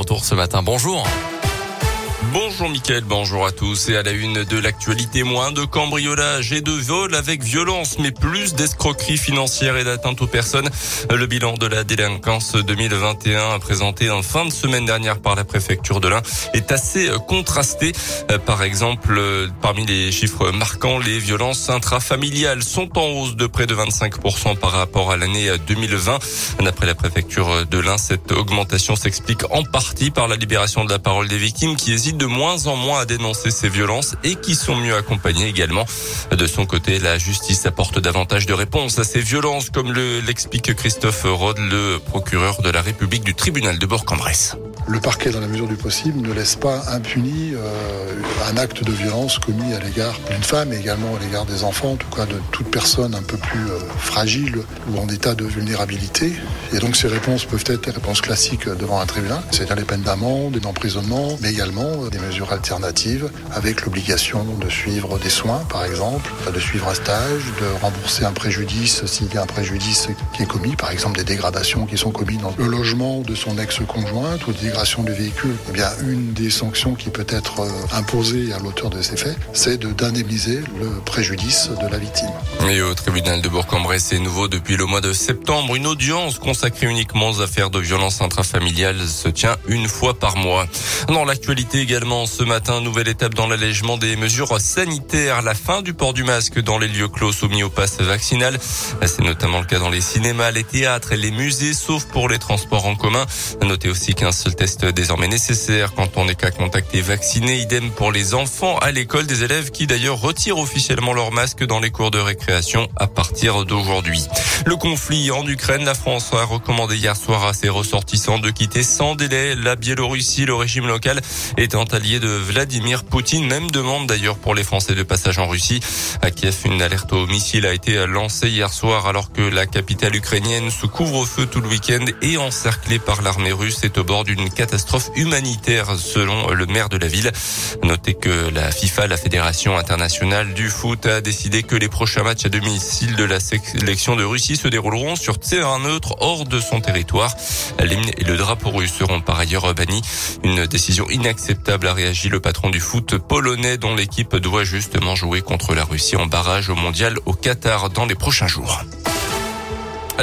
retour ce matin. Bonjour. Bonjour Mickaël, bonjour à tous. Et à la une de l'actualité, moins de cambriolage et de vol avec violence, mais plus d'escroquerie financière et d'atteinte aux personnes. Le bilan de la délinquance 2021 présenté en fin de semaine dernière par la préfecture de l'Ain est assez contrasté. Par exemple, parmi les chiffres marquants, les violences intrafamiliales sont en hausse de près de 25% par rapport à l'année 2020. D'après la préfecture de l'Ain, cette augmentation s'explique en partie par la libération de la parole des victimes qui hésitent de moins en moins à dénoncer ces violences et qui sont mieux accompagnés également. De son côté, la justice apporte davantage de réponses à ces violences, comme l'explique Christophe Rode, le procureur de la République du tribunal de Bourg-en-Bresse. Le parquet, dans la mesure du possible, ne laisse pas impuni euh, un acte de violence commis à l'égard d'une femme et également à l'égard des enfants, en tout cas de toute personne un peu plus euh, fragile ou en état de vulnérabilité. Et donc ces réponses peuvent être des réponses classiques devant un tribunal, c'est-à-dire les peines d'amende, d'emprisonnement, mais également euh, des mesures alternatives avec l'obligation de suivre des soins, par exemple, de suivre un stage, de rembourser un préjudice s'il y a un préjudice qui est commis, par exemple des dégradations qui sont commises dans le logement de son ex-conjointe du véhicule. Eh bien, une des sanctions qui peut être euh, imposée à l'auteur de ces faits, c'est d'indemniser le préjudice de la victime. Et au tribunal de Bourg-en-Bresse, c'est nouveau depuis le mois de septembre. Une audience consacrée uniquement aux affaires de violence intrafamiliale se tient une fois par mois. Dans l'actualité également, ce matin, nouvelle étape dans l'allègement des mesures sanitaires. La fin du port du masque dans les lieux clos soumis au pass vaccinal. C'est notamment le cas dans les cinémas, les théâtres et les musées, sauf pour les transports en commun. Notez aussi qu'un seul test désormais nécessaire quand on est qu'à contacter vacciné. Idem pour les enfants à l'école, des élèves qui d'ailleurs retirent officiellement leur masque dans les cours de récréation à partir d'aujourd'hui. Le conflit en Ukraine, la France a recommandé hier soir à ses ressortissants de quitter sans délai la Biélorussie. Le régime local étant allié de Vladimir Poutine. Même demande d'ailleurs pour les Français de passage en Russie. À Kiev, une alerte au missile a été lancée hier soir alors que la capitale ukrainienne se couvre-feu tout le week-end et encerclée par l'armée russe est au bord d'une catastrophe humanitaire selon le maire de la ville. Notez que la FIFA, la Fédération internationale du foot, a décidé que les prochains matchs à domicile de la sélection de Russie se dérouleront sur terrain neutre hors de son territoire. L'hymne et le drapeau russe seront par ailleurs bannis. Une décision inacceptable a réagi le patron du foot polonais dont l'équipe doit justement jouer contre la Russie en barrage au mondial au Qatar dans les prochains jours.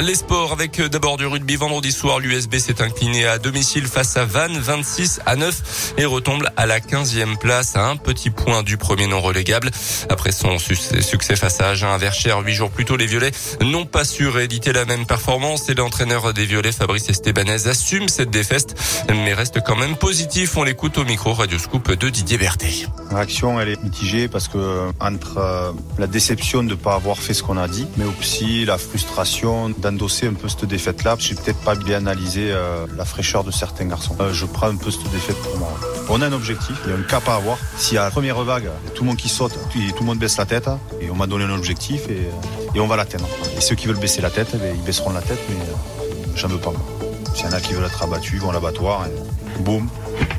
Les sports avec euh, d'abord du rugby vendredi soir. L'USB s'est incliné à domicile face à Vannes 26 à 9 et retombe à la 15e place à un petit point du premier non relégable. Après son succès face à Agen à Verchères huit jours plus tôt, les Violets n'ont pas su rééditer la même performance et l'entraîneur des Violets, Fabrice Estebanez, assume cette défaite mais reste quand même positif. On l'écoute au micro Radio Scoop de Didier Berthet. L'action elle est mitigée parce que entre euh, la déception de pas avoir fait ce qu'on a dit, mais aussi la frustration d'endosser un peu cette défaite-là. J'ai peut-être pas bien analysé euh, la fraîcheur de certains garçons. Euh, je prends un peu cette défaite pour moi. On a un objectif, il y a un cap à avoir. S'il y a la première vague, tout le monde qui saute, tout le monde baisse la tête, et on m'a donné un objectif et, et on va l'atteindre. Et ceux qui veulent baisser la tête, eh ils baisseront la tête, mais euh, j'en veux pas. S'il y en a qui veulent être abattus, ils vont à l'abattoir, et boum,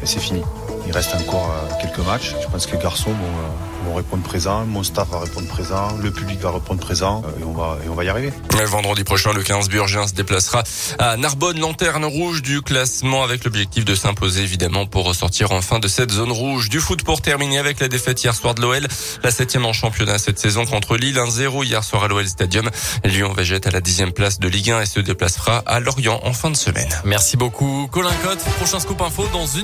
et c'est fini. Il reste encore quelques matchs. Je pense que les garçons vont vont répondre présent, mon staff va répondre présent, le public va répondre présent euh, et on va et on va y arriver. Vendredi prochain, le 15 Burgin se déplacera à Narbonne, lanterne rouge du classement avec l'objectif de s'imposer évidemment pour ressortir enfin de cette zone rouge. Du foot pour terminer avec la défaite hier soir de l'OL, la septième en championnat cette saison contre Lille, 1-0 hier soir à l'OL Stadium. Lyon végète à la dixième place de Ligue 1 et se déplacera à Lorient en fin de semaine. Merci beaucoup Colin Cotte. Prochain scoop info dans une